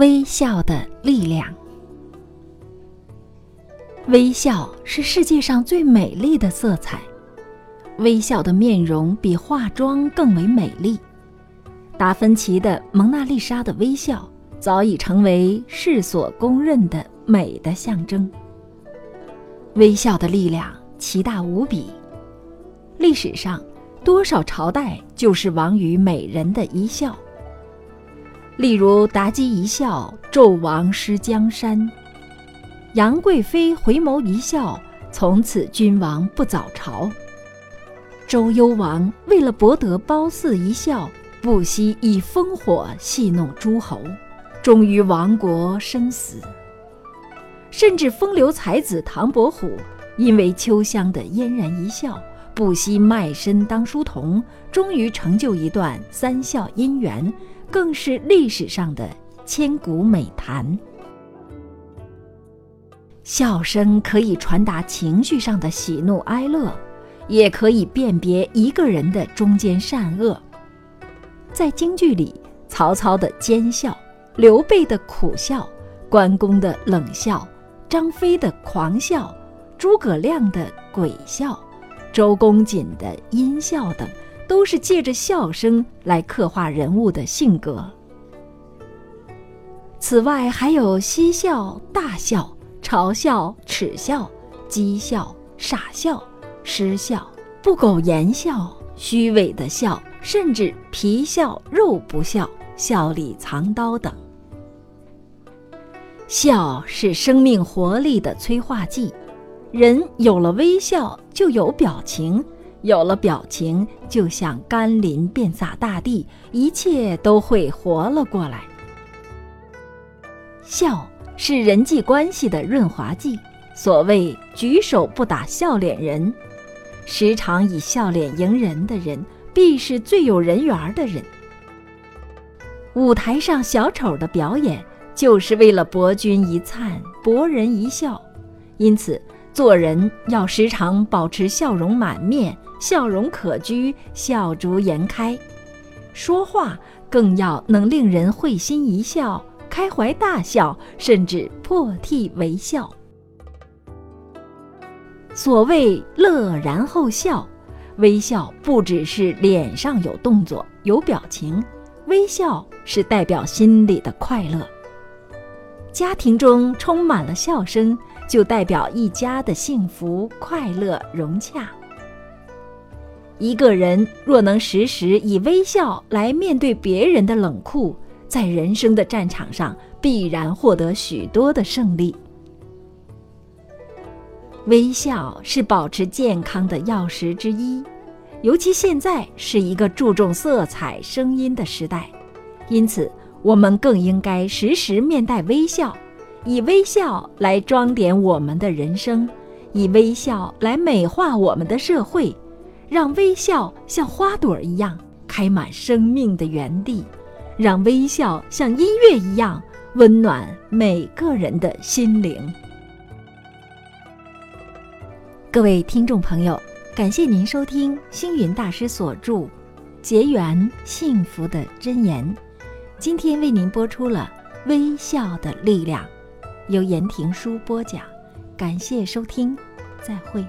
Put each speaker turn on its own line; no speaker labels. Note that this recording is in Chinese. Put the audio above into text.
微笑的力量。微笑是世界上最美丽的色彩，微笑的面容比化妆更为美丽。达芬奇的《蒙娜丽莎》的微笑早已成为世所公认的美的象征。微笑的力量奇大无比，历史上多少朝代就是亡于美人的一笑。例如妲己一笑，纣王失江山；杨贵妃回眸一笑，从此君王不早朝。周幽王为了博得褒姒一笑，不惜以烽火戏弄诸侯，终于亡国身死。甚至风流才子唐伯虎，因为秋香的嫣然一笑，不惜卖身当书童，终于成就一段三笑姻缘。更是历史上的千古美谈。笑声可以传达情绪上的喜怒哀乐，也可以辨别一个人的中间善恶。在京剧里，曹操的奸笑，刘备的苦笑，关公的冷笑，张飞的狂笑，诸葛亮的鬼笑，周公瑾的阴笑等。都是借着笑声来刻画人物的性格。此外，还有嬉笑、大笑、嘲笑、耻笑、讥笑、傻笑、失笑、不苟言笑、虚伪的笑，甚至皮笑肉不笑、笑里藏刀等。笑是生命活力的催化剂，人有了微笑，就有表情。有了表情，就像甘霖遍洒大地，一切都会活了过来。笑是人际关系的润滑剂。所谓“举手不打笑脸人”，时常以笑脸迎人的人，必是最有人缘的人。舞台上小丑的表演，就是为了博君一灿，博人一笑。因此，做人要时常保持笑容满面。笑容可掬，笑逐颜开；说话更要能令人会心一笑、开怀大笑，甚至破涕为笑。所谓乐然后笑，微笑不只是脸上有动作、有表情，微笑是代表心里的快乐。家庭中充满了笑声，就代表一家的幸福、快乐、融洽。一个人若能时时以微笑来面对别人的冷酷，在人生的战场上必然获得许多的胜利。微笑是保持健康的钥匙之一，尤其现在是一个注重色彩、声音的时代，因此我们更应该时时面带微笑，以微笑来装点我们的人生，以微笑来美化我们的社会。让微笑像花朵一样开满生命的园地，让微笑像音乐一样温暖每个人的心灵。各位听众朋友，感谢您收听星云大师所著《结缘幸福的箴言》，今天为您播出了《微笑的力量》，由言庭书播讲，感谢收听，再会。